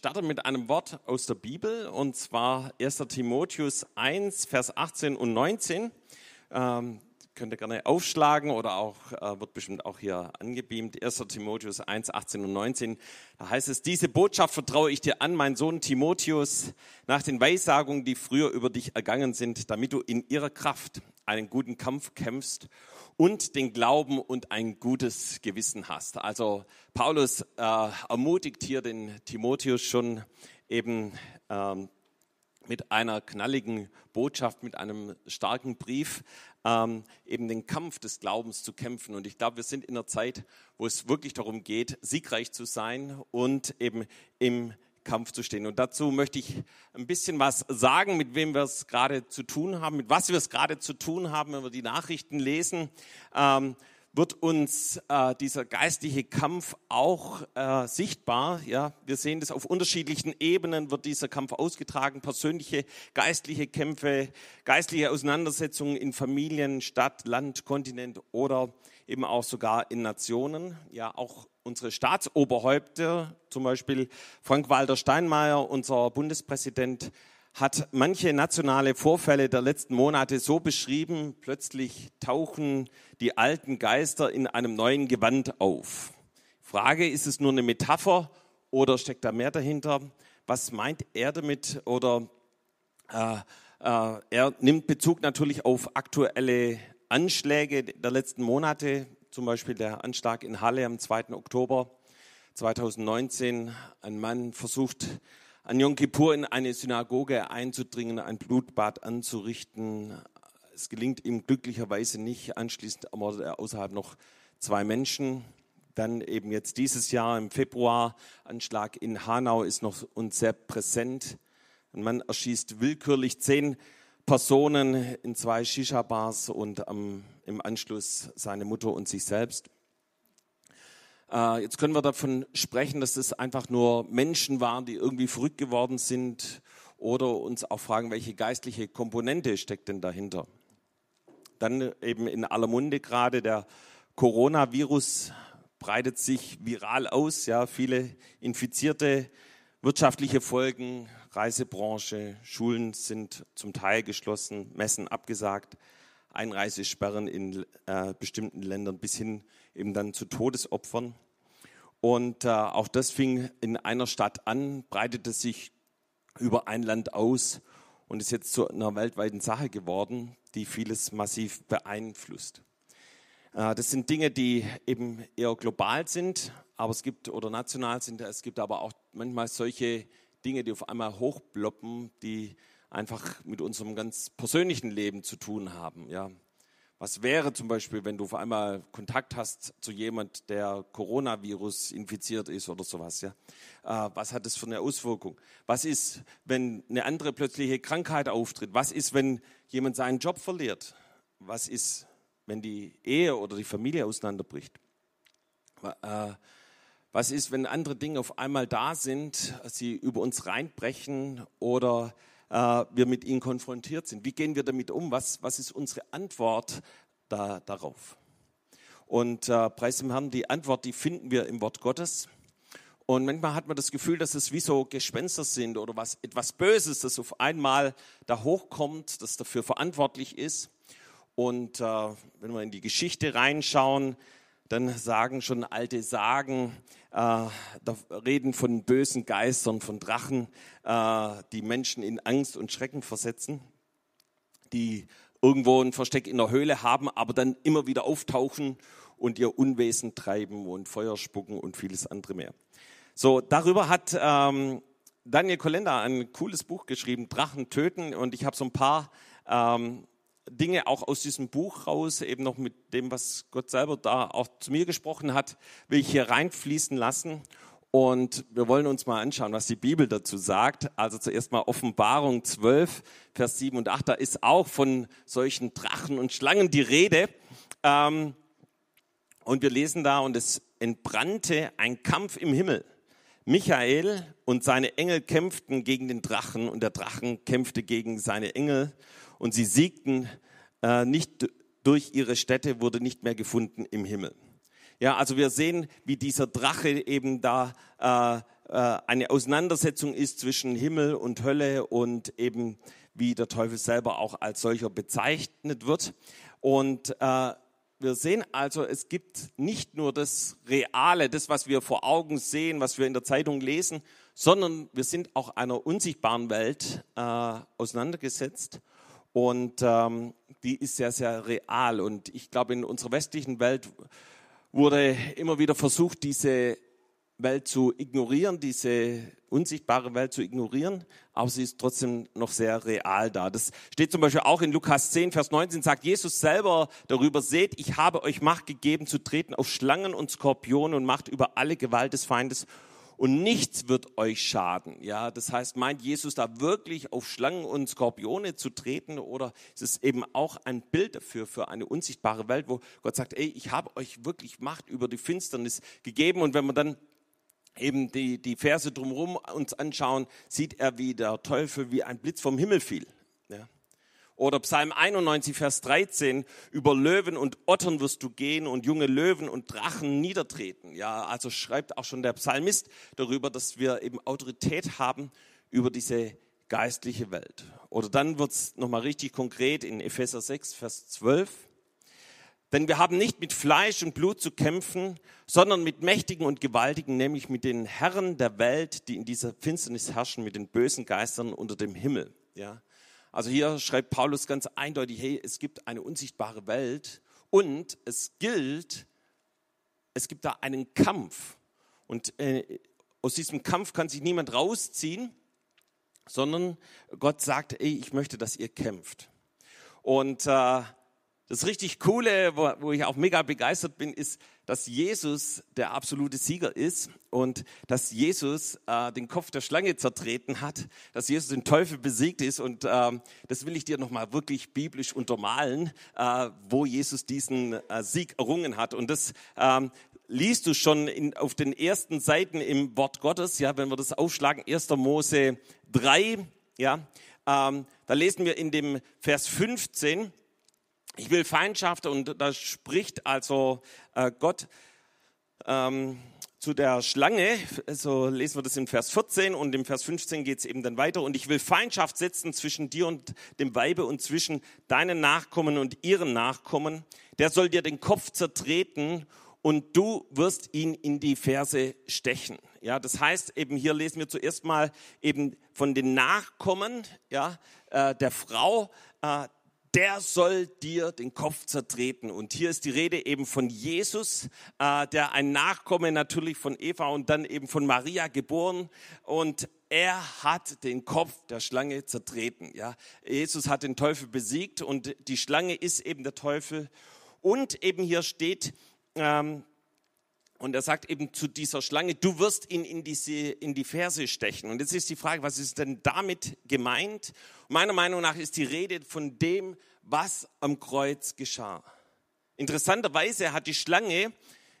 starte mit einem Wort aus der Bibel und zwar 1. Timotheus 1, Vers 18 und 19. Ähm, könnt ihr gerne aufschlagen oder auch, äh, wird bestimmt auch hier angebeamt. 1. Timotheus 1, 18 und 19. Da heißt es, diese Botschaft vertraue ich dir an, mein Sohn Timotheus, nach den Weissagungen, die früher über dich ergangen sind, damit du in ihrer Kraft einen guten Kampf kämpfst und den Glauben und ein gutes Gewissen hast. Also Paulus äh, ermutigt hier den Timotheus schon eben ähm, mit einer knalligen Botschaft, mit einem starken Brief, ähm, eben den Kampf des Glaubens zu kämpfen. Und ich glaube, wir sind in einer Zeit, wo es wirklich darum geht, siegreich zu sein und eben im Kampf zu stehen. Und dazu möchte ich ein bisschen was sagen, mit wem wir es gerade zu tun haben, mit was wir es gerade zu tun haben, wenn wir die Nachrichten lesen. Ähm, wird uns äh, dieser geistliche Kampf auch äh, sichtbar. Ja, wir sehen das auf unterschiedlichen Ebenen wird dieser Kampf ausgetragen. Persönliche, geistliche Kämpfe, geistliche Auseinandersetzungen in Familien, Stadt, Land, Kontinent oder eben auch sogar in Nationen. Ja, auch unsere Staatsoberhäupter, zum Beispiel Frank-Walter Steinmeier, unser Bundespräsident, hat manche nationale Vorfälle der letzten Monate so beschrieben, plötzlich tauchen die alten Geister in einem neuen Gewand auf. Frage, ist es nur eine Metapher oder steckt da mehr dahinter? Was meint er damit? Oder äh, äh, er nimmt Bezug natürlich auf aktuelle Anschläge der letzten Monate, zum Beispiel der Anschlag in Halle am 2. Oktober 2019. Ein Mann versucht an Yom Kippur in eine Synagoge einzudringen, ein Blutbad anzurichten. Es gelingt ihm glücklicherweise nicht. Anschließend ermordet er außerhalb noch zwei Menschen. Dann eben jetzt dieses Jahr im Februar, Anschlag in Hanau ist noch uns sehr präsent. Ein Mann erschießt willkürlich zehn Personen in zwei Shisha-Bars und am, im Anschluss seine Mutter und sich selbst. Äh, jetzt können wir davon sprechen, dass das einfach nur Menschen waren, die irgendwie verrückt geworden sind oder uns auch fragen, welche geistliche Komponente steckt denn dahinter. Dann eben in aller Munde gerade der Coronavirus breitet sich viral aus, ja, viele Infizierte, wirtschaftliche Folgen, Reisebranche, Schulen sind zum Teil geschlossen, Messen abgesagt, Einreisesperren in äh, bestimmten Ländern bis hin eben dann zu Todesopfern. Und äh, auch das fing in einer Stadt an, breitete sich über ein Land aus und ist jetzt zu einer weltweiten Sache geworden, die vieles massiv beeinflusst. Äh, das sind Dinge, die eben eher global sind, aber es gibt oder national sind. Es gibt aber auch manchmal solche Dinge, die auf einmal hochbloppen, die einfach mit unserem ganz persönlichen Leben zu tun haben. Ja, was wäre zum Beispiel, wenn du auf einmal Kontakt hast zu jemand, der Coronavirus infiziert ist oder sowas? Ja? Äh, was hat das für eine Auswirkung? Was ist, wenn eine andere plötzliche Krankheit auftritt? Was ist, wenn jemand seinen Job verliert? Was ist, wenn die Ehe oder die Familie auseinanderbricht? Äh, was ist, wenn andere Dinge auf einmal da sind, sie über uns reinbrechen oder äh, wir mit ihnen konfrontiert sind. Wie gehen wir damit um? Was, was ist unsere Antwort da, darauf? Und äh, preis dem Herrn, die Antwort, die finden wir im Wort Gottes. Und manchmal hat man das Gefühl, dass es wie so Gespenster sind oder was, etwas Böses, das auf einmal da hochkommt, das dafür verantwortlich ist. Und äh, wenn wir in die Geschichte reinschauen, dann sagen schon alte Sagen, äh, da reden von bösen Geistern, von Drachen, äh, die Menschen in Angst und Schrecken versetzen, die irgendwo ein Versteck in der Höhle haben, aber dann immer wieder auftauchen und ihr Unwesen treiben und Feuer spucken und vieles andere mehr. So, darüber hat ähm, Daniel Kolenda ein cooles Buch geschrieben, Drachen töten, und ich habe so ein paar ähm, Dinge auch aus diesem Buch raus, eben noch mit dem, was Gott selber da auch zu mir gesprochen hat, will ich hier reinfließen lassen. Und wir wollen uns mal anschauen, was die Bibel dazu sagt. Also zuerst mal Offenbarung 12, Vers 7 und 8. Da ist auch von solchen Drachen und Schlangen die Rede. Ähm, und wir lesen da, und es entbrannte ein Kampf im Himmel. Michael und seine Engel kämpften gegen den Drachen und der Drachen kämpfte gegen seine Engel und sie siegten äh, nicht durch ihre Städte, wurde nicht mehr gefunden im Himmel. Ja, also wir sehen, wie dieser Drache eben da äh, äh, eine Auseinandersetzung ist zwischen Himmel und Hölle und eben wie der Teufel selber auch als solcher bezeichnet wird. Und äh, wir sehen also, es gibt nicht nur das Reale, das, was wir vor Augen sehen, was wir in der Zeitung lesen, sondern wir sind auch einer unsichtbaren Welt äh, auseinandergesetzt. Und ähm, die ist sehr, sehr real. Und ich glaube, in unserer westlichen Welt wurde immer wieder versucht, diese Welt zu ignorieren, diese unsichtbare Welt zu ignorieren, aber sie ist trotzdem noch sehr real da. Das steht zum Beispiel auch in Lukas 10, Vers 19, sagt Jesus selber darüber, seht, ich habe euch Macht gegeben zu treten auf Schlangen und Skorpionen und Macht über alle Gewalt des Feindes und nichts wird euch schaden. Ja, das heißt, meint Jesus da wirklich auf Schlangen und Skorpione zu treten oder ist es eben auch ein Bild dafür, für eine unsichtbare Welt, wo Gott sagt, ey, ich habe euch wirklich Macht über die Finsternis gegeben und wenn man dann eben die, die Verse drumherum uns anschauen, sieht er, wie der Teufel wie ein Blitz vom Himmel fiel. Ja. Oder Psalm 91, Vers 13, über Löwen und Ottern wirst du gehen und junge Löwen und Drachen niedertreten. Ja, also schreibt auch schon der Psalmist darüber, dass wir eben Autorität haben über diese geistliche Welt. Oder dann wird es nochmal richtig konkret in Epheser 6, Vers 12. Denn wir haben nicht mit Fleisch und Blut zu kämpfen, sondern mit Mächtigen und Gewaltigen, nämlich mit den Herren der Welt, die in dieser Finsternis herrschen, mit den bösen Geistern unter dem Himmel. Ja, also hier schreibt Paulus ganz eindeutig, hey, es gibt eine unsichtbare Welt und es gilt, es gibt da einen Kampf. Und äh, aus diesem Kampf kann sich niemand rausziehen, sondern Gott sagt, ey, ich möchte, dass ihr kämpft. Und äh, das richtig Coole, wo, wo ich auch mega begeistert bin, ist, dass Jesus der absolute Sieger ist und dass Jesus äh, den Kopf der Schlange zertreten hat, dass Jesus den Teufel besiegt ist und ähm, das will ich dir nochmal wirklich biblisch untermalen, äh, wo Jesus diesen äh, Sieg errungen hat. Und das ähm, liest du schon in, auf den ersten Seiten im Wort Gottes, ja, wenn wir das aufschlagen, 1. Mose 3, ja, ähm, da lesen wir in dem Vers 15, ich will Feindschaft und da spricht also äh, Gott ähm, zu der Schlange, so lesen wir das in Vers 14 und im Vers 15 geht es eben dann weiter. Und ich will Feindschaft setzen zwischen dir und dem Weibe und zwischen deinen Nachkommen und ihren Nachkommen. Der soll dir den Kopf zertreten und du wirst ihn in die Ferse stechen. Ja, das heißt eben hier lesen wir zuerst mal eben von den Nachkommen, ja, äh, der Frau, äh, der soll dir den Kopf zertreten. Und hier ist die Rede eben von Jesus, äh, der ein Nachkomme natürlich von Eva und dann eben von Maria geboren. Und er hat den Kopf der Schlange zertreten. Ja, Jesus hat den Teufel besiegt und die Schlange ist eben der Teufel. Und eben hier steht, ähm, und er sagt eben zu dieser Schlange, du wirst ihn in, diese, in die Ferse stechen. Und jetzt ist die Frage, was ist denn damit gemeint? Meiner Meinung nach ist die Rede von dem, was am Kreuz geschah. Interessanterweise hat die Schlange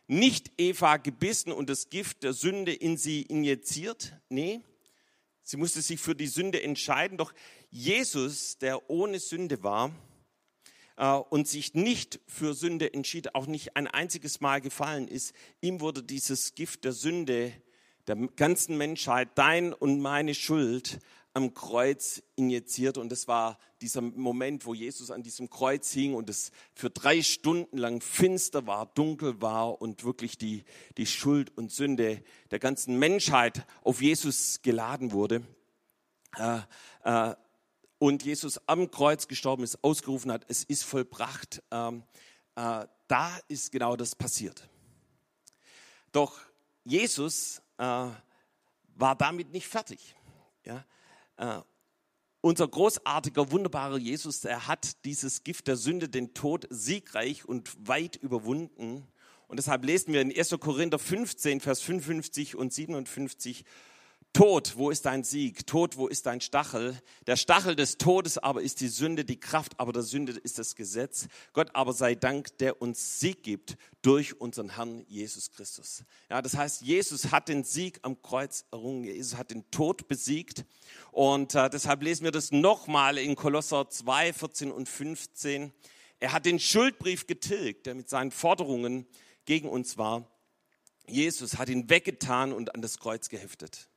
nicht Eva gebissen und das Gift der Sünde in sie injiziert. Nee, sie musste sich für die Sünde entscheiden. Doch Jesus, der ohne Sünde war, und sich nicht für Sünde entschied, auch nicht ein einziges Mal gefallen ist, ihm wurde dieses Gift der Sünde der ganzen Menschheit, dein und meine Schuld, am Kreuz injiziert. Und das war dieser Moment, wo Jesus an diesem Kreuz hing und es für drei Stunden lang finster war, dunkel war und wirklich die, die Schuld und Sünde der ganzen Menschheit auf Jesus geladen wurde. Äh, äh, und Jesus am Kreuz gestorben ist, ausgerufen hat, es ist vollbracht, ähm, äh, da ist genau das passiert. Doch Jesus äh, war damit nicht fertig. Ja? Äh, unser großartiger, wunderbarer Jesus, er hat dieses Gift der Sünde, den Tod, siegreich und weit überwunden. Und deshalb lesen wir in 1. Korinther 15, Vers 55 und 57, Tod, wo ist dein Sieg? Tod, wo ist dein Stachel? Der Stachel des Todes aber ist die Sünde, die Kraft aber der Sünde ist das Gesetz. Gott aber sei Dank, der uns Sieg gibt durch unseren Herrn Jesus Christus. Ja, das heißt, Jesus hat den Sieg am Kreuz errungen. Jesus hat den Tod besiegt. Und äh, deshalb lesen wir das nochmal in Kolosser 2, 14 und 15. Er hat den Schuldbrief getilgt, der mit seinen Forderungen gegen uns war Jesus hat ihn weggetan und an das Kreuz geheftet.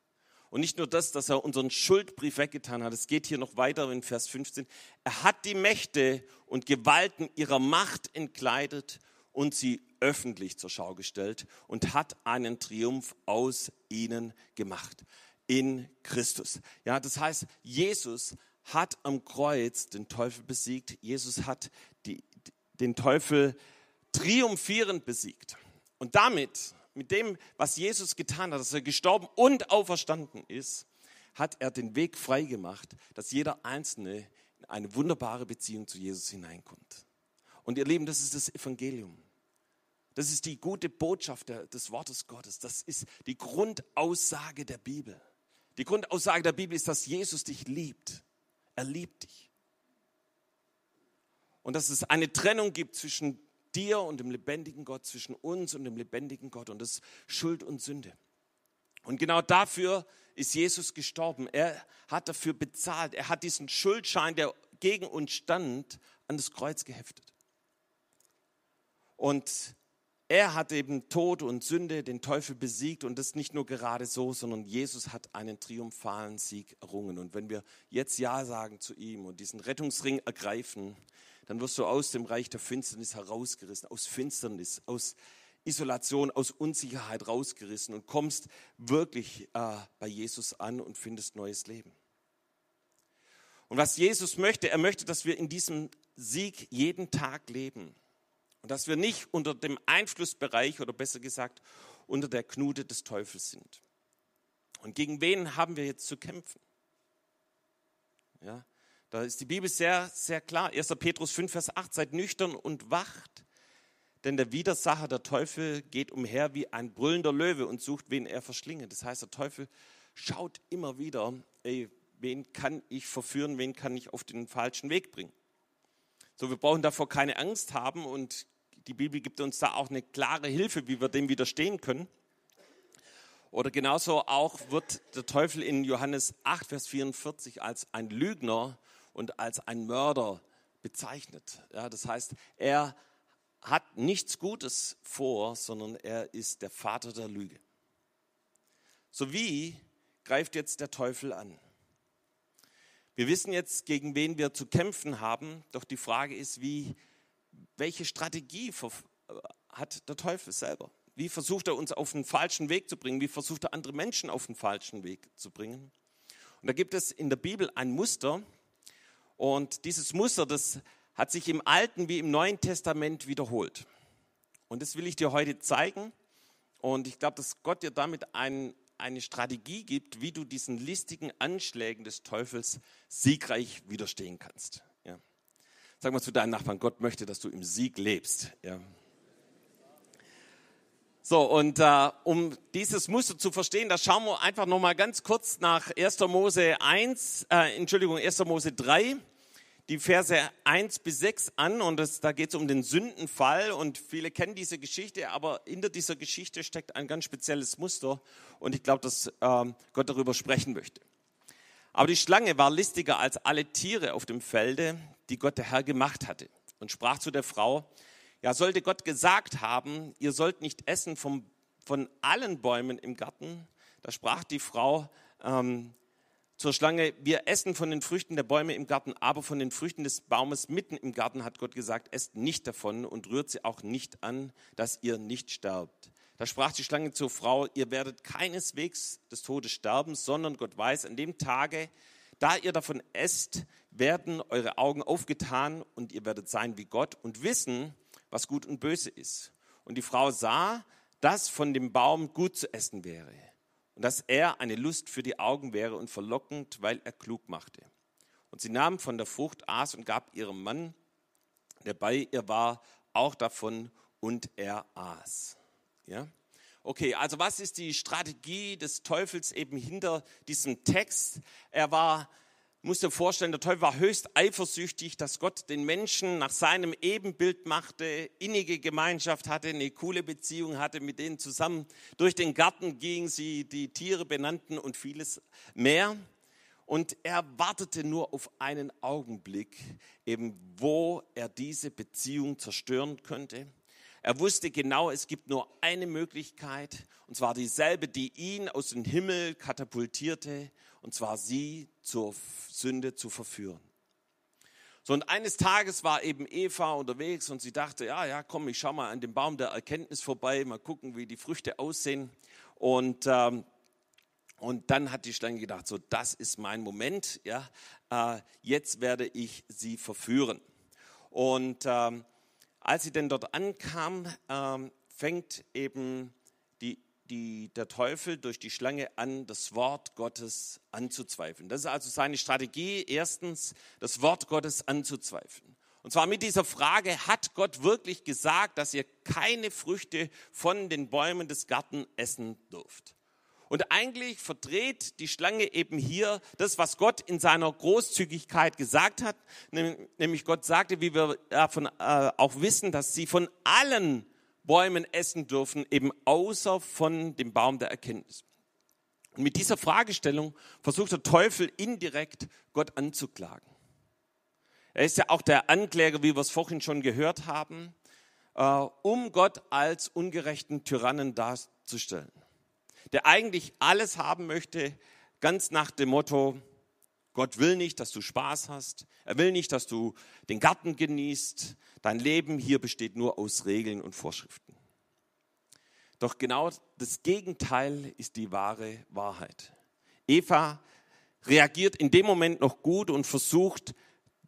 Und nicht nur das, dass er unseren Schuldbrief weggetan hat, es geht hier noch weiter in Vers 15. Er hat die Mächte und Gewalten ihrer Macht entkleidet und sie öffentlich zur Schau gestellt und hat einen Triumph aus ihnen gemacht. In Christus. Ja, das heißt, Jesus hat am Kreuz den Teufel besiegt. Jesus hat die, den Teufel triumphierend besiegt. Und damit mit dem, was Jesus getan hat, dass er gestorben und auferstanden ist, hat er den Weg frei gemacht, dass jeder Einzelne in eine wunderbare Beziehung zu Jesus hineinkommt. Und ihr Lieben, das ist das Evangelium. Das ist die gute Botschaft des Wortes Gottes. Das ist die Grundaussage der Bibel. Die Grundaussage der Bibel ist, dass Jesus dich liebt. Er liebt dich. Und dass es eine Trennung gibt zwischen dir und dem lebendigen Gott, zwischen uns und dem lebendigen Gott. Und das Schuld und Sünde. Und genau dafür ist Jesus gestorben. Er hat dafür bezahlt. Er hat diesen Schuldschein, der gegen uns stand, an das Kreuz geheftet. Und er hat eben Tod und Sünde, den Teufel besiegt und das nicht nur gerade so, sondern Jesus hat einen triumphalen Sieg errungen. Und wenn wir jetzt Ja sagen zu ihm und diesen Rettungsring ergreifen, dann wirst du aus dem Reich der Finsternis herausgerissen, aus Finsternis, aus Isolation, aus Unsicherheit rausgerissen und kommst wirklich äh, bei Jesus an und findest neues Leben. Und was Jesus möchte, er möchte, dass wir in diesem Sieg jeden Tag leben und dass wir nicht unter dem Einflussbereich oder besser gesagt unter der Knute des Teufels sind. Und gegen wen haben wir jetzt zu kämpfen? Ja, da ist die Bibel sehr, sehr klar. 1. Petrus 5, Vers 8, seid nüchtern und wacht, denn der Widersacher, der Teufel, geht umher wie ein brüllender Löwe und sucht, wen er verschlinge. Das heißt, der Teufel schaut immer wieder, ey, wen kann ich verführen, wen kann ich auf den falschen Weg bringen. So, wir brauchen davor keine Angst haben und die Bibel gibt uns da auch eine klare Hilfe, wie wir dem widerstehen können. Oder genauso auch wird der Teufel in Johannes 8, Vers 44 als ein Lügner und als ein Mörder bezeichnet. Ja, das heißt, er hat nichts Gutes vor, sondern er ist der Vater der Lüge. So wie greift jetzt der Teufel an? Wir wissen jetzt, gegen wen wir zu kämpfen haben, doch die Frage ist, wie, welche Strategie hat der Teufel selber? Wie versucht er uns auf den falschen Weg zu bringen? Wie versucht er andere Menschen auf den falschen Weg zu bringen? Und da gibt es in der Bibel ein Muster, und dieses Muster, das hat sich im Alten wie im Neuen Testament wiederholt. Und das will ich dir heute zeigen. Und ich glaube, dass Gott dir damit ein, eine Strategie gibt, wie du diesen listigen Anschlägen des Teufels siegreich widerstehen kannst. Ja. Sag mal zu deinen Nachbarn, Gott möchte, dass du im Sieg lebst. Ja. So, und äh, um dieses Muster zu verstehen, da schauen wir einfach nochmal ganz kurz nach 1. Mose 1, äh, Entschuldigung, 1. Mose 3, die Verse 1 bis 6 an. Und das, da geht es um den Sündenfall. Und viele kennen diese Geschichte, aber hinter dieser Geschichte steckt ein ganz spezielles Muster. Und ich glaube, dass äh, Gott darüber sprechen möchte. Aber die Schlange war listiger als alle Tiere auf dem Felde, die Gott der Herr gemacht hatte. Und sprach zu der Frau, ja, sollte Gott gesagt haben, ihr sollt nicht essen vom, von allen Bäumen im Garten, da sprach die Frau ähm, zur Schlange, wir essen von den Früchten der Bäume im Garten, aber von den Früchten des Baumes mitten im Garten hat Gott gesagt, esst nicht davon und rührt sie auch nicht an, dass ihr nicht sterbt. Da sprach die Schlange zur Frau, ihr werdet keineswegs des Todes sterben, sondern Gott weiß, an dem Tage, da ihr davon esst, werden eure Augen aufgetan und ihr werdet sein wie Gott und wissen, was gut und böse ist. Und die Frau sah, dass von dem Baum gut zu essen wäre und dass er eine Lust für die Augen wäre und verlockend, weil er klug machte. Und sie nahm von der Frucht, aß und gab ihrem Mann, der bei ihr war, auch davon und er aß. Ja? Okay, also was ist die Strategie des Teufels eben hinter diesem Text? Er war musst dir vorstellen, der Teufel war höchst eifersüchtig, dass Gott den Menschen nach seinem Ebenbild machte, innige Gemeinschaft hatte, eine coole Beziehung hatte, mit denen zusammen durch den Garten gingen, sie die Tiere benannten und vieles mehr. Und er wartete nur auf einen Augenblick, eben wo er diese Beziehung zerstören könnte. Er wusste genau, es gibt nur eine Möglichkeit, und zwar dieselbe, die ihn aus dem Himmel katapultierte, und zwar sie zur Sünde zu verführen. So, und eines Tages war eben Eva unterwegs und sie dachte, ja, ja, komm, ich schau mal an dem Baum der Erkenntnis vorbei, mal gucken, wie die Früchte aussehen. Und, ähm, und dann hat die Schlange gedacht, so, das ist mein Moment, ja, äh, jetzt werde ich sie verführen. Und ähm, als sie denn dort ankam, ähm, fängt eben die, der Teufel durch die Schlange an, das Wort Gottes anzuzweifeln. Das ist also seine Strategie, erstens das Wort Gottes anzuzweifeln. Und zwar mit dieser Frage, hat Gott wirklich gesagt, dass ihr keine Früchte von den Bäumen des Garten essen dürft? Und eigentlich verdreht die Schlange eben hier das, was Gott in seiner Großzügigkeit gesagt hat. Nämlich Gott sagte, wie wir davon äh, auch wissen, dass sie von allen Bäumen essen dürfen, eben außer von dem Baum der Erkenntnis. Und mit dieser Fragestellung versucht der Teufel indirekt Gott anzuklagen. Er ist ja auch der Ankläger, wie wir es vorhin schon gehört haben, äh, um Gott als ungerechten Tyrannen darzustellen der eigentlich alles haben möchte, ganz nach dem Motto, Gott will nicht, dass du Spaß hast. Er will nicht, dass du den Garten genießt. Dein Leben hier besteht nur aus Regeln und Vorschriften. Doch genau das Gegenteil ist die wahre Wahrheit. Eva reagiert in dem Moment noch gut und versucht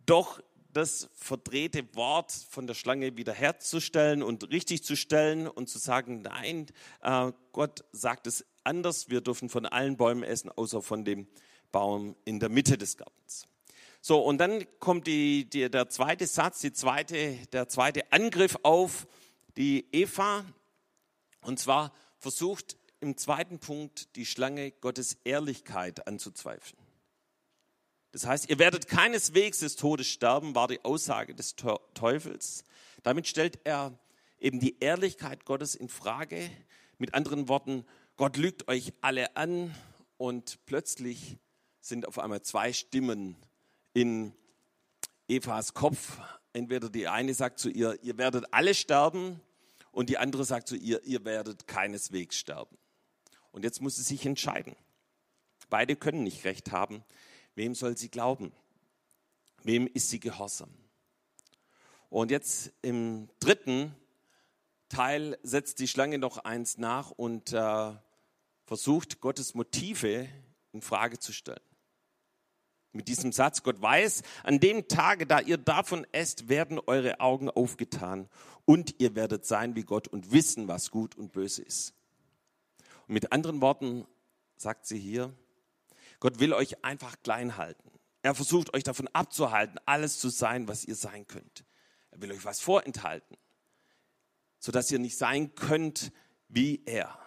doch das verdrehte Wort von der Schlange wiederherzustellen und richtig zu stellen und zu sagen, nein, äh, Gott sagt es anders, wir dürfen von allen Bäumen essen, außer von dem Baum in der Mitte des Gartens. So, und dann kommt die, die, der zweite Satz, die zweite, der zweite Angriff auf die Eva. Und zwar versucht im zweiten Punkt die Schlange Gottes Ehrlichkeit anzuzweifeln. Das heißt, ihr werdet keineswegs des Todes sterben, war die Aussage des Teufels. Damit stellt er eben die Ehrlichkeit Gottes in Frage. Mit anderen Worten, Gott lügt euch alle an und plötzlich sind auf einmal zwei Stimmen in Evas Kopf. Entweder die eine sagt zu ihr, ihr werdet alle sterben und die andere sagt zu ihr, ihr werdet keineswegs sterben. Und jetzt muss sie sich entscheiden. Beide können nicht recht haben. Wem soll sie glauben? Wem ist sie gehorsam? Und jetzt im dritten Teil setzt die Schlange noch eins nach und äh, versucht, Gottes Motive in Frage zu stellen. Mit diesem Satz, Gott weiß, an dem Tage, da ihr davon esst, werden eure Augen aufgetan und ihr werdet sein wie Gott und wissen, was gut und böse ist. Und mit anderen Worten sagt sie hier, Gott will euch einfach klein halten. Er versucht euch davon abzuhalten, alles zu sein, was ihr sein könnt. Er will euch was vorenthalten, sodass ihr nicht sein könnt wie er.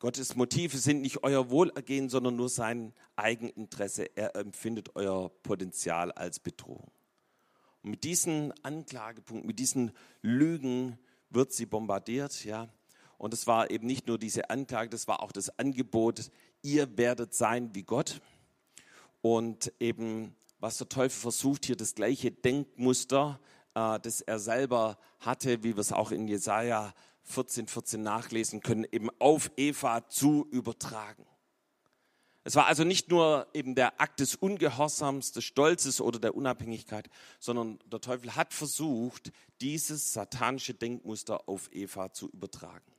Gottes Motive sind nicht euer Wohlergehen, sondern nur sein Eigeninteresse. Er empfindet euer Potenzial als Bedrohung. Und mit diesen Anklagepunkten, mit diesen Lügen wird sie bombardiert, ja. Und es war eben nicht nur diese Anklage, das war auch das Angebot, ihr werdet sein wie Gott. Und eben, was der Teufel versucht, hier das gleiche Denkmuster, äh, das er selber hatte, wie wir es auch in Jesaja 14, 14 nachlesen können, eben auf Eva zu übertragen. Es war also nicht nur eben der Akt des Ungehorsams, des Stolzes oder der Unabhängigkeit, sondern der Teufel hat versucht, dieses satanische Denkmuster auf Eva zu übertragen.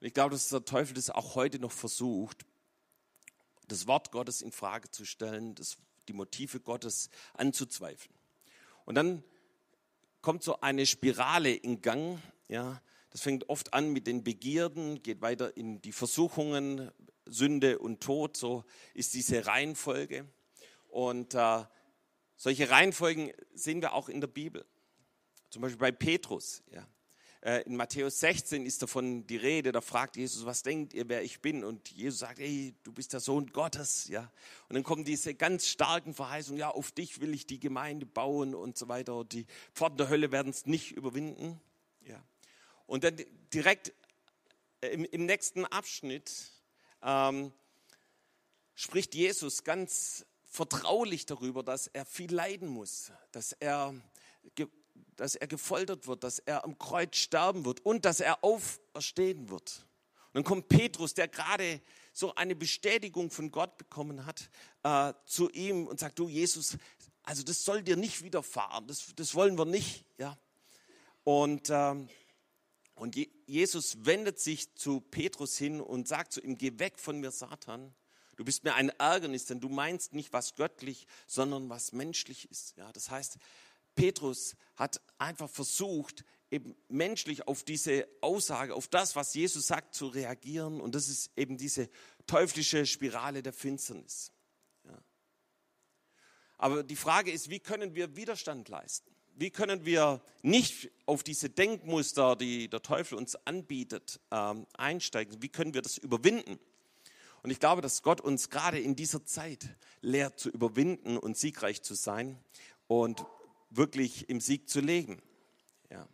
Und ich glaube, dass der Teufel das auch heute noch versucht, das Wort Gottes in Frage zu stellen, das, die Motive Gottes anzuzweifeln. Und dann kommt so eine Spirale in Gang. Ja, das fängt oft an mit den Begierden, geht weiter in die Versuchungen, Sünde und Tod. So ist diese Reihenfolge. Und äh, solche Reihenfolgen sehen wir auch in der Bibel. Zum Beispiel bei Petrus. Ja. Äh, in Matthäus 16 ist davon die Rede, da fragt Jesus, was denkt ihr, wer ich bin? Und Jesus sagt, hey, du bist der Sohn Gottes, ja. Und dann kommen diese ganz starken Verheißungen, ja, auf dich will ich die Gemeinde bauen und so weiter. Die Pforten der Hölle werden es nicht überwinden, ja. Und dann direkt äh, im, im nächsten Abschnitt ähm, spricht Jesus ganz vertraulich darüber, dass er viel leiden muss, dass er dass er gefoltert wird, dass er am Kreuz sterben wird und dass er auferstehen wird. Und dann kommt Petrus, der gerade so eine Bestätigung von Gott bekommen hat, äh, zu ihm und sagt, du Jesus, also das soll dir nicht widerfahren, das, das wollen wir nicht. Ja? Und, ähm, und Jesus wendet sich zu Petrus hin und sagt zu ihm, geh weg von mir, Satan. Du bist mir ein Ärgernis, denn du meinst nicht, was göttlich, sondern was menschlich ist. Ja, das heißt, Petrus hat einfach versucht, eben menschlich auf diese Aussage, auf das, was Jesus sagt, zu reagieren. Und das ist eben diese teuflische Spirale der Finsternis. Ja. Aber die Frage ist, wie können wir Widerstand leisten? Wie können wir nicht auf diese Denkmuster, die der Teufel uns anbietet, ähm, einsteigen? Wie können wir das überwinden? Und ich glaube, dass Gott uns gerade in dieser Zeit lehrt zu überwinden und siegreich zu sein und wirklich im Sieg zu leben. Ja.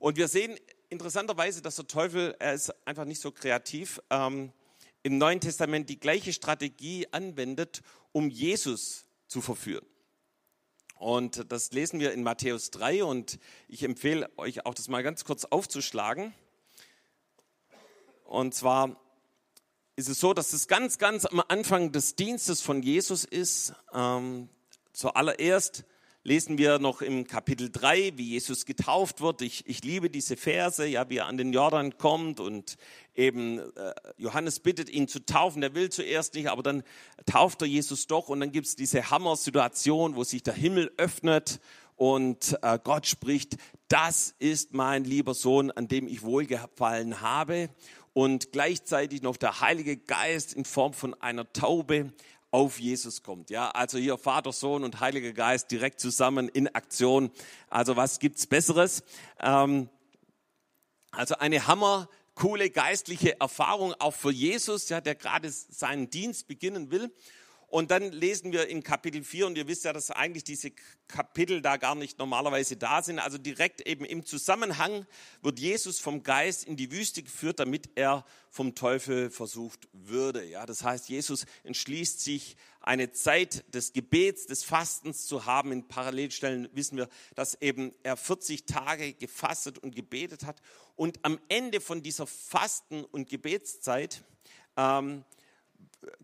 Und wir sehen interessanterweise, dass der Teufel, er ist einfach nicht so kreativ, ähm, im Neuen Testament die gleiche Strategie anwendet, um Jesus zu verführen. Und das lesen wir in Matthäus 3 und ich empfehle euch auch das mal ganz kurz aufzuschlagen. Und zwar ist es so, dass es ganz, ganz am Anfang des Dienstes von Jesus ist. Ähm, zuallererst lesen wir noch im Kapitel 3, wie Jesus getauft wird. Ich, ich liebe diese Verse, ja, wie er an den Jordan kommt und eben äh, Johannes bittet ihn zu taufen. Der will zuerst nicht, aber dann tauft er Jesus doch und dann gibt es diese Hammer-Situation, wo sich der Himmel öffnet und äh, Gott spricht, das ist mein lieber Sohn, an dem ich wohlgefallen habe und gleichzeitig noch der Heilige Geist in Form von einer Taube auf Jesus kommt. Ja, also hier Vater, Sohn und Heiliger Geist direkt zusammen in Aktion. Also was gibt's Besseres? Ähm, also eine hammer coole geistliche Erfahrung auch für Jesus, ja, der gerade seinen Dienst beginnen will. Und dann lesen wir in Kapitel 4, und ihr wisst ja, dass eigentlich diese Kapitel da gar nicht normalerweise da sind. Also direkt eben im Zusammenhang wird Jesus vom Geist in die Wüste geführt, damit er vom Teufel versucht würde. Ja, das heißt, Jesus entschließt sich, eine Zeit des Gebets, des Fastens zu haben. In Parallelstellen wissen wir, dass eben er 40 Tage gefastet und gebetet hat. Und am Ende von dieser Fasten- und Gebetszeit ähm,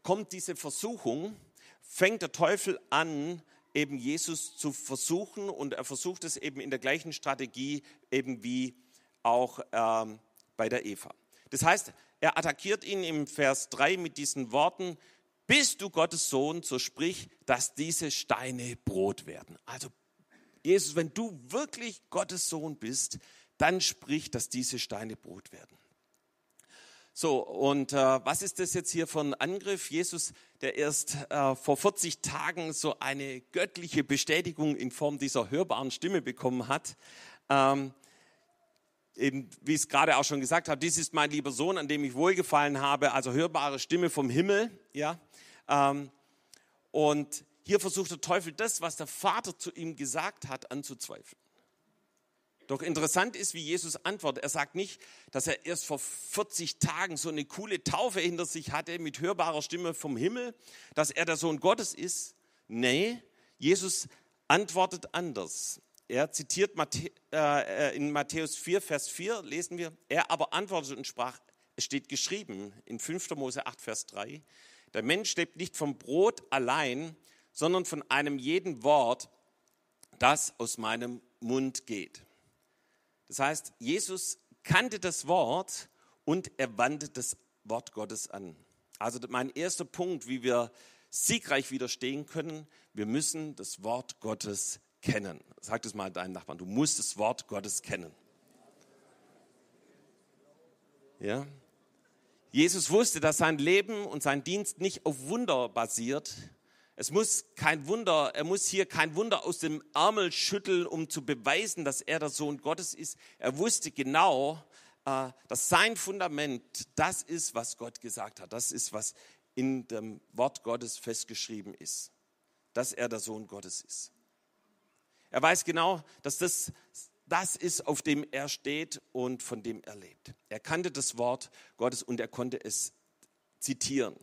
kommt diese Versuchung, fängt der Teufel an, eben Jesus zu versuchen und er versucht es eben in der gleichen Strategie eben wie auch ähm, bei der Eva. Das heißt, er attackiert ihn im Vers 3 mit diesen Worten, bist du Gottes Sohn, so sprich, dass diese Steine Brot werden. Also Jesus, wenn du wirklich Gottes Sohn bist, dann sprich, dass diese Steine Brot werden. So, und äh, was ist das jetzt hier für ein Angriff? Jesus, der erst äh, vor 40 Tagen so eine göttliche Bestätigung in Form dieser hörbaren Stimme bekommen hat. Ähm, eben, wie ich es gerade auch schon gesagt habe, dies ist mein lieber Sohn, an dem ich wohlgefallen habe, also hörbare Stimme vom Himmel. Ja? Ähm, und hier versucht der Teufel das, was der Vater zu ihm gesagt hat, anzuzweifeln. Doch interessant ist, wie Jesus antwortet. Er sagt nicht, dass er erst vor 40 Tagen so eine coole Taufe hinter sich hatte mit hörbarer Stimme vom Himmel, dass er der Sohn Gottes ist. Nee, Jesus antwortet anders. Er zitiert äh, in Matthäus 4, Vers 4, lesen wir, er aber antwortete und sprach, es steht geschrieben in 5. Mose 8, Vers 3, der Mensch lebt nicht vom Brot allein, sondern von einem jeden Wort, das aus meinem Mund geht. Das heißt, Jesus kannte das Wort und er wandte das Wort Gottes an. Also mein erster Punkt, wie wir siegreich widerstehen können, wir müssen das Wort Gottes kennen. Sag das mal deinem Nachbarn, du musst das Wort Gottes kennen. Ja? Jesus wusste, dass sein Leben und sein Dienst nicht auf Wunder basiert, es muss kein Wunder, er muss hier kein Wunder aus dem Ärmel schütteln, um zu beweisen, dass er der Sohn Gottes ist. Er wusste genau, äh, dass sein Fundament das ist, was Gott gesagt hat. Das ist, was in dem Wort Gottes festgeschrieben ist, dass er der Sohn Gottes ist. Er weiß genau, dass das das ist, auf dem er steht und von dem er lebt. Er kannte das Wort Gottes und er konnte es zitieren.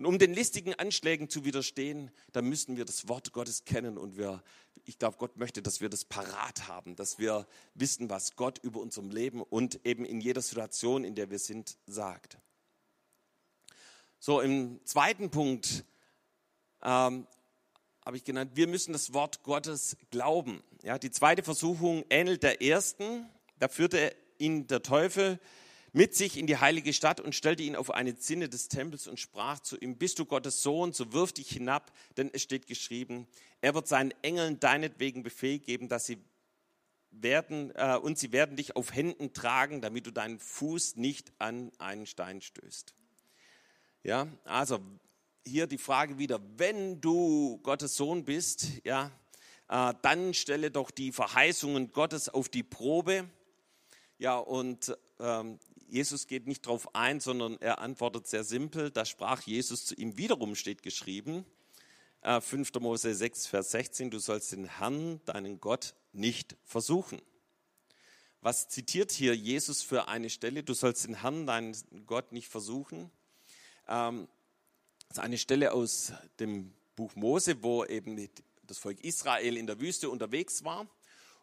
Und um den listigen Anschlägen zu widerstehen, da müssen wir das Wort Gottes kennen. Und wir, ich glaube, Gott möchte, dass wir das parat haben, dass wir wissen, was Gott über unserem Leben und eben in jeder Situation, in der wir sind, sagt. So, im zweiten Punkt ähm, habe ich genannt, wir müssen das Wort Gottes glauben. Ja, die zweite Versuchung ähnelt der ersten. Da führte ihn der Teufel mit sich in die heilige Stadt und stellte ihn auf eine Zinne des Tempels und sprach zu ihm, bist du Gottes Sohn, so wirf dich hinab, denn es steht geschrieben, er wird seinen Engeln deinetwegen Befehl geben, dass sie werden, äh, und sie werden dich auf Händen tragen, damit du deinen Fuß nicht an einen Stein stößt. Ja, also hier die Frage wieder, wenn du Gottes Sohn bist, ja, äh, dann stelle doch die Verheißungen Gottes auf die Probe. Ja, und ähm, Jesus geht nicht darauf ein, sondern er antwortet sehr simpel. Da sprach Jesus zu ihm wiederum, steht geschrieben, 5. Äh, Mose 6, Vers 16, du sollst den Herrn, deinen Gott, nicht versuchen. Was zitiert hier Jesus für eine Stelle? Du sollst den Herrn, deinen Gott, nicht versuchen. Ähm, das ist eine Stelle aus dem Buch Mose, wo eben das Volk Israel in der Wüste unterwegs war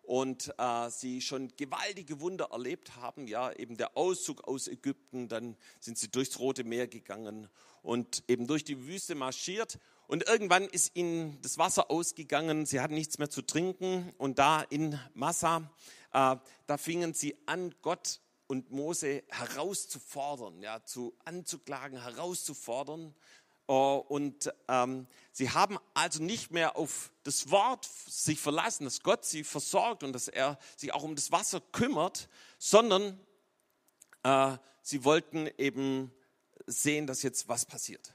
und äh, sie schon gewaltige Wunder erlebt haben, ja, eben der Auszug aus Ägypten, dann sind sie durchs Rote Meer gegangen und eben durch die Wüste marschiert. Und irgendwann ist ihnen das Wasser ausgegangen, sie hatten nichts mehr zu trinken. Und da in Massa, äh, da fingen sie an, Gott und Mose herauszufordern, ja, zu anzuklagen, herauszufordern und ähm, sie haben also nicht mehr auf das Wort sich verlassen, dass Gott sie versorgt und dass er sich auch um das Wasser kümmert, sondern äh, sie wollten eben sehen, dass jetzt was passiert.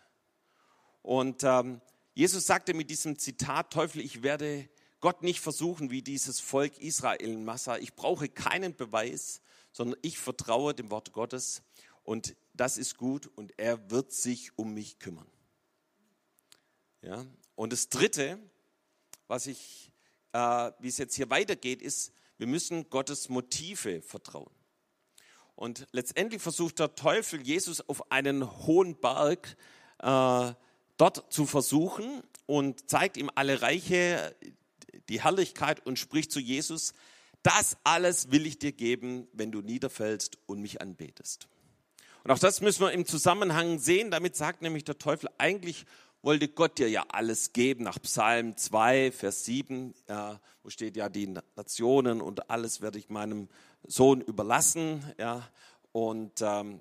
Und ähm, Jesus sagte mit diesem Zitat, Teufel, ich werde Gott nicht versuchen wie dieses Volk Israel in Massa. Ich brauche keinen Beweis, sondern ich vertraue dem Wort Gottes und das ist gut und er wird sich um mich kümmern. Ja? Und das Dritte, was ich, äh, wie es jetzt hier weitergeht, ist, wir müssen Gottes Motive vertrauen. Und letztendlich versucht der Teufel, Jesus auf einen hohen Berg äh, dort zu versuchen und zeigt ihm alle Reiche, die Herrlichkeit und spricht zu Jesus, das alles will ich dir geben, wenn du niederfällst und mich anbetest. Und auch das müssen wir im Zusammenhang sehen. Damit sagt nämlich der Teufel eigentlich, wollte Gott dir ja alles geben. Nach Psalm 2, Vers 7, ja, wo steht ja, die Nationen und alles werde ich meinem Sohn überlassen. Ja, und, ähm,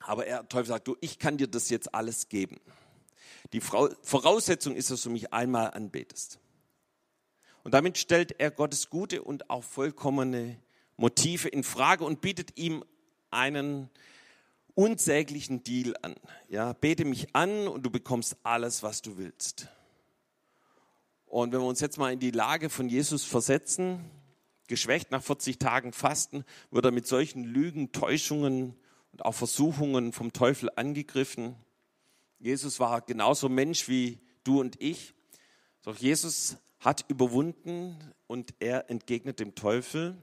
aber er, Teufel sagt, du, ich kann dir das jetzt alles geben. Die Voraussetzung ist, dass du mich einmal anbetest. Und damit stellt er Gottes gute und auch vollkommene Motive in Frage und bietet ihm einen unsäglichen Deal an. Ja, bete mich an und du bekommst alles, was du willst. Und wenn wir uns jetzt mal in die Lage von Jesus versetzen, geschwächt nach 40 Tagen Fasten, wird er mit solchen Lügen, Täuschungen und auch Versuchungen vom Teufel angegriffen. Jesus war genauso Mensch wie du und ich. Doch Jesus hat überwunden und er entgegnet dem Teufel.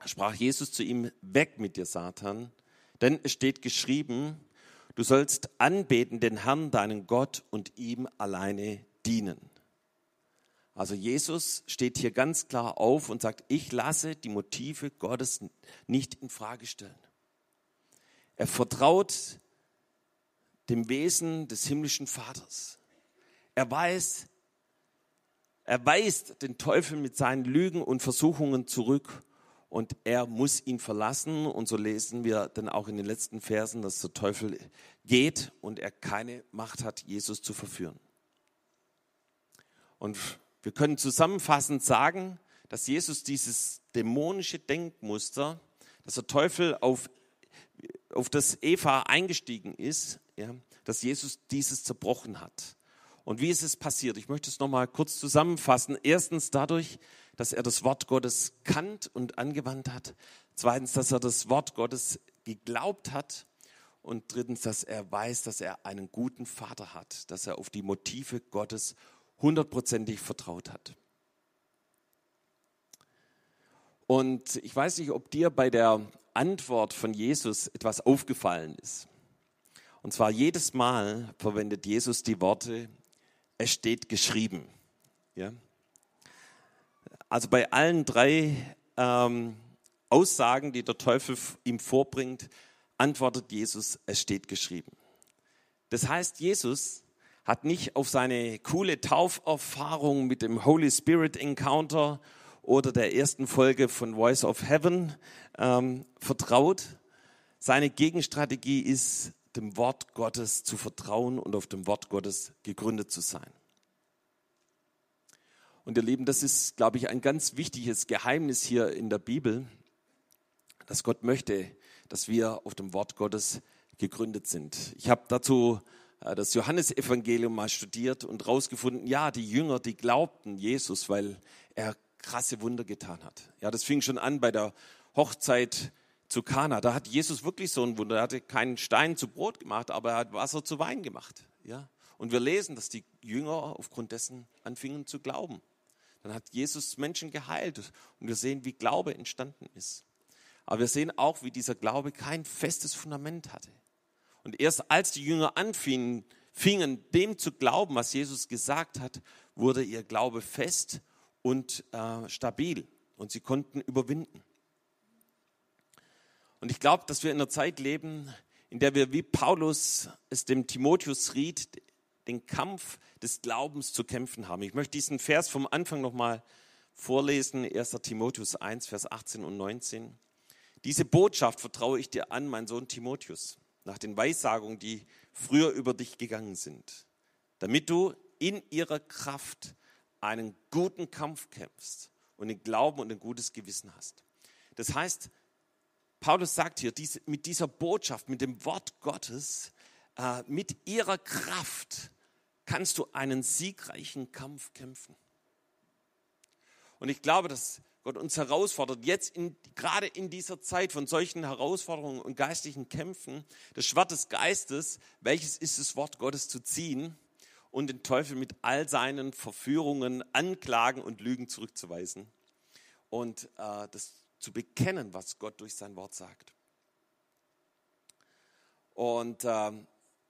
Da sprach Jesus zu ihm, weg mit dir, Satan, denn es steht geschrieben, du sollst anbeten den Herrn, deinen Gott, und ihm alleine dienen. Also Jesus steht hier ganz klar auf und sagt, ich lasse die Motive Gottes nicht in Frage stellen. Er vertraut dem Wesen des himmlischen Vaters. Er weiß, er weist den Teufel mit seinen Lügen und Versuchungen zurück und er muss ihn verlassen. Und so lesen wir dann auch in den letzten Versen, dass der Teufel geht und er keine Macht hat, Jesus zu verführen. Und wir können zusammenfassend sagen, dass Jesus dieses dämonische Denkmuster, dass der Teufel auf, auf das Eva eingestiegen ist, ja, dass Jesus dieses zerbrochen hat. Und wie ist es passiert? Ich möchte es nochmal kurz zusammenfassen. Erstens dadurch, dass er das Wort Gottes kannt und angewandt hat. Zweitens, dass er das Wort Gottes geglaubt hat. Und drittens, dass er weiß, dass er einen guten Vater hat, dass er auf die Motive Gottes hundertprozentig vertraut hat. Und ich weiß nicht, ob dir bei der Antwort von Jesus etwas aufgefallen ist. Und zwar jedes Mal verwendet Jesus die Worte, es steht geschrieben. Ja? Also bei allen drei ähm, Aussagen, die der Teufel ihm vorbringt, antwortet Jesus, es steht geschrieben. Das heißt, Jesus hat nicht auf seine coole Tauferfahrung mit dem Holy Spirit Encounter oder der ersten Folge von Voice of Heaven ähm, vertraut. Seine Gegenstrategie ist, dem Wort Gottes zu vertrauen und auf dem Wort Gottes gegründet zu sein. Und ihr Lieben, das ist, glaube ich, ein ganz wichtiges Geheimnis hier in der Bibel, dass Gott möchte, dass wir auf dem Wort Gottes gegründet sind. Ich habe dazu äh, das Johannesevangelium mal studiert und herausgefunden, ja, die Jünger, die glaubten Jesus, weil er krasse Wunder getan hat. Ja, das fing schon an bei der Hochzeit zu Kana. Da hat Jesus wirklich so ein Wunder. Er hatte keinen Stein zu Brot gemacht, aber er hat Wasser zu Wein gemacht. Ja, und wir lesen, dass die Jünger aufgrund dessen anfingen zu glauben. Dann hat Jesus Menschen geheilt und wir sehen, wie Glaube entstanden ist. Aber wir sehen auch, wie dieser Glaube kein festes Fundament hatte. Und erst als die Jünger anfingen, fingen, dem zu glauben, was Jesus gesagt hat, wurde ihr Glaube fest und äh, stabil und sie konnten überwinden. Und ich glaube, dass wir in einer Zeit leben, in der wir wie Paulus es dem Timotheus riet, den Kampf des Glaubens zu kämpfen haben. Ich möchte diesen Vers vom Anfang nochmal vorlesen, 1. Timotheus 1, Vers 18 und 19. Diese Botschaft vertraue ich dir an, mein Sohn Timotheus nach den Weissagungen, die früher über dich gegangen sind, damit du in ihrer Kraft einen guten Kampf kämpfst und den Glauben und ein gutes Gewissen hast. Das heißt, Paulus sagt hier, mit dieser Botschaft, mit dem Wort Gottes, äh, mit ihrer Kraft kannst du einen siegreichen Kampf kämpfen. Und ich glaube, dass Gott uns herausfordert, jetzt in, gerade in dieser Zeit von solchen Herausforderungen und geistlichen Kämpfen, das Schwert des Geistes, welches ist das Wort Gottes zu ziehen und den Teufel mit all seinen Verführungen, Anklagen und Lügen zurückzuweisen und äh, das zu bekennen, was Gott durch sein Wort sagt. Und äh,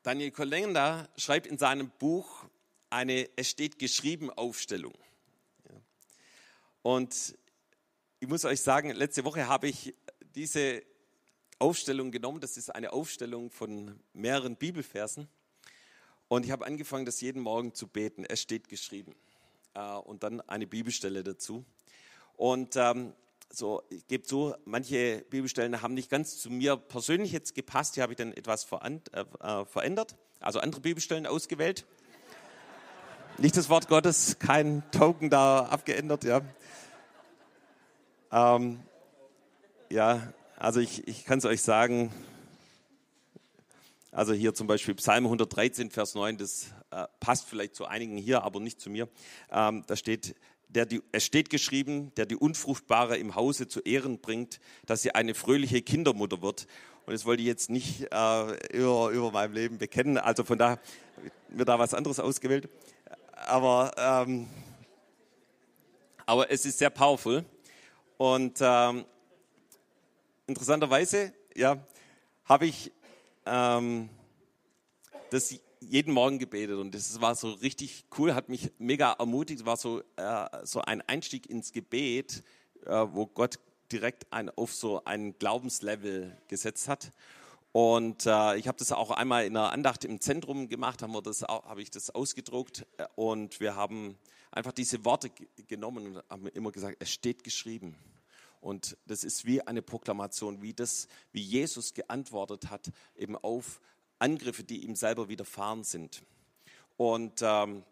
Daniel Kolenda schreibt in seinem Buch eine Es steht geschrieben Aufstellung. Und ich muss euch sagen, letzte Woche habe ich diese Aufstellung genommen. Das ist eine Aufstellung von mehreren Bibelversen. Und ich habe angefangen, das jeden Morgen zu beten. Es steht geschrieben. Äh, und dann eine Bibelstelle dazu. Und ähm, so, ich gebe zu, manche Bibelstellen haben nicht ganz zu mir persönlich jetzt gepasst. Die habe ich dann etwas äh, äh, verändert. Also andere Bibelstellen ausgewählt. Nicht das Wort Gottes, kein Token da abgeändert, ja. Ähm, ja, also ich, ich kann es euch sagen, also hier zum Beispiel Psalm 113, Vers 9, das äh, passt vielleicht zu einigen hier, aber nicht zu mir. Ähm, da steht, der die, es steht geschrieben, der die Unfruchtbare im Hause zu Ehren bringt, dass sie eine fröhliche Kindermutter wird. Und das wollte ich jetzt nicht äh, über, über meinem Leben bekennen. Also von da wird da was anderes ausgewählt. Aber, ähm, aber es ist sehr powerful. Und ähm, interessanterweise, ja, habe ich ähm, das jeden Morgen gebetet und das war so richtig cool, hat mich mega ermutigt, war so, äh, so ein Einstieg ins Gebet, äh, wo Gott direkt ein, auf so ein Glaubenslevel gesetzt hat. Und äh, ich habe das auch einmal in einer Andacht im Zentrum gemacht, haben wir habe ich das ausgedruckt äh, und wir haben einfach diese Worte genommen und haben immer gesagt, es steht geschrieben. Und das ist wie eine Proklamation, wie das, wie Jesus geantwortet hat, eben auf Angriffe, die ihm selber widerfahren sind. Und ähm,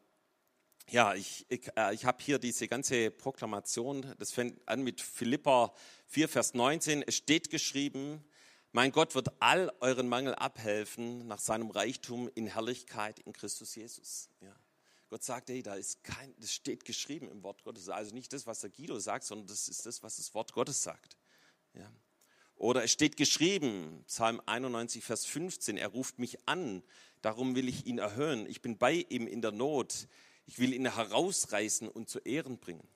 ja, ich, ich, äh, ich habe hier diese ganze Proklamation, das fängt an mit Philippa 4, Vers 19. Es steht geschrieben, mein Gott wird all euren Mangel abhelfen nach seinem Reichtum in Herrlichkeit in Christus Jesus. Ja. Gott sagt, hey, da ist kein, das steht geschrieben im Wort Gottes. Also nicht das, was der Guido sagt, sondern das ist das, was das Wort Gottes sagt. Ja. Oder es steht geschrieben, Psalm 91, Vers 15, er ruft mich an, darum will ich ihn erhöhen. Ich bin bei ihm in der Not. Ich will ihn herausreißen und zu Ehren bringen.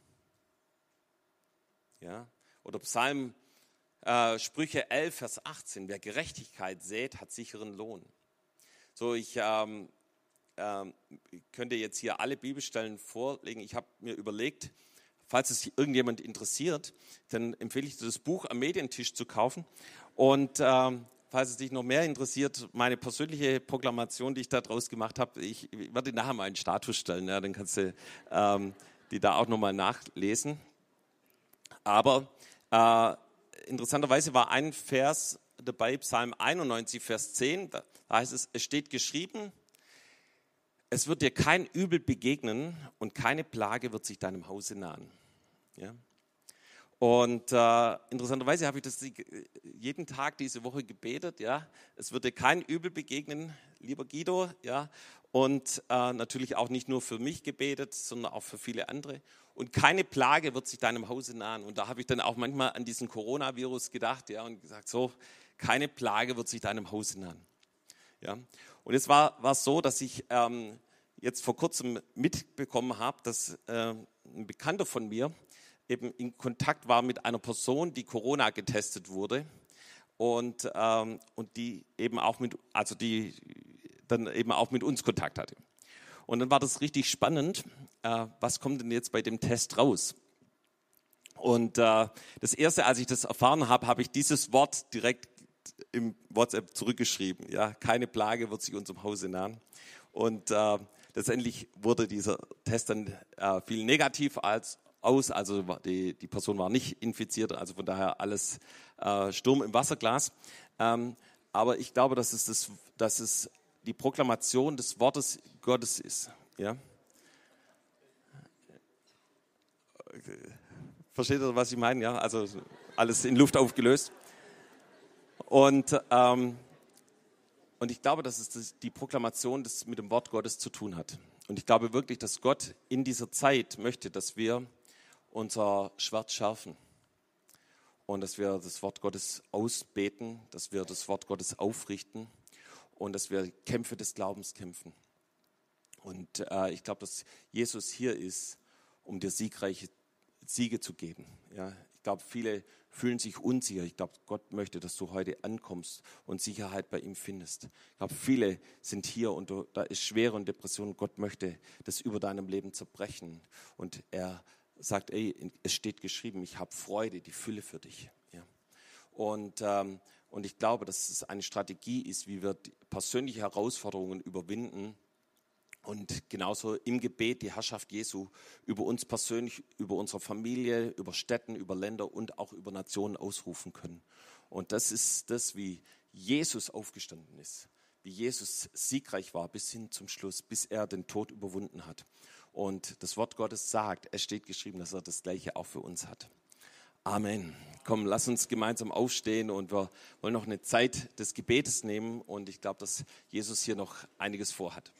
Ja. Oder Psalm äh, Sprüche 11, Vers 18, wer Gerechtigkeit sät, hat sicheren Lohn. So, ich ähm, ähm, ich könnte jetzt hier alle Bibelstellen vorlegen. Ich habe mir überlegt, falls es irgendjemand interessiert, dann empfehle ich dir das Buch am Medientisch zu kaufen. Und ähm, falls es dich noch mehr interessiert, meine persönliche Proklamation, die ich da draus gemacht habe, ich, werde nachher mal einen Status stellen, ja, dann kannst du ähm, die da auch nochmal nachlesen. Aber äh, interessanterweise war ein Vers dabei, Psalm 91, Vers 10, da heißt es, es steht geschrieben, es wird dir kein Übel begegnen und keine Plage wird sich deinem Hause nahen. Ja? Und äh, interessanterweise habe ich das jeden Tag diese Woche gebetet. Ja, es dir kein Übel begegnen, lieber Guido. Ja, und äh, natürlich auch nicht nur für mich gebetet, sondern auch für viele andere. Und keine Plage wird sich deinem Hause nahen. Und da habe ich dann auch manchmal an diesen Coronavirus gedacht, ja, und gesagt, so, keine Plage wird sich deinem Hause nahen. Ja, und es war, war so, dass ich ähm, jetzt vor kurzem mitbekommen habe, dass äh, ein Bekannter von mir eben in Kontakt war mit einer Person, die Corona getestet wurde und, ähm, und die eben auch mit, also die dann eben auch mit uns Kontakt hatte. Und dann war das richtig spannend. Äh, was kommt denn jetzt bei dem Test raus? Und äh, das erste, als ich das erfahren habe, habe ich dieses Wort direkt im WhatsApp zurückgeschrieben. Ja, keine Plage wird sich unserem Hause nahen. Und äh, letztendlich wurde dieser Test dann äh, viel negativ als aus, also die, die Person war nicht infiziert, also von daher alles äh, Sturm im Wasserglas. Ähm, aber ich glaube, dass es, das, dass es die Proklamation des Wortes Gottes ist. Ja? Versteht ihr, was ich meine? Ja, also alles in Luft aufgelöst. Und, ähm, und ich glaube, dass es die Proklamation des, mit dem Wort Gottes zu tun hat. Und ich glaube wirklich, dass Gott in dieser Zeit möchte, dass wir unser Schwert schärfen und dass wir das Wort Gottes ausbeten, dass wir das Wort Gottes aufrichten und dass wir Kämpfe des Glaubens kämpfen. Und äh, ich glaube, dass Jesus hier ist, um dir siegreiche Siege zu geben. Ja, ich glaube, viele fühlen sich unsicher. Ich glaube, Gott möchte, dass du heute ankommst und Sicherheit bei ihm findest. Ich glaube, viele sind hier und da ist Schwere und Depression. Gott möchte das über deinem Leben zerbrechen und er sagt, ey, es steht geschrieben, ich habe Freude, die Fülle für dich. Ja. Und, ähm, und ich glaube, dass es eine Strategie ist, wie wir persönliche Herausforderungen überwinden und genauso im Gebet die Herrschaft Jesu über uns persönlich, über unsere Familie, über Städten, über Länder und auch über Nationen ausrufen können. Und das ist das, wie Jesus aufgestanden ist, wie Jesus siegreich war bis hin zum Schluss, bis er den Tod überwunden hat. Und das Wort Gottes sagt, es steht geschrieben, dass er das Gleiche auch für uns hat. Amen. Komm, lass uns gemeinsam aufstehen und wir wollen noch eine Zeit des Gebetes nehmen und ich glaube, dass Jesus hier noch einiges vorhat.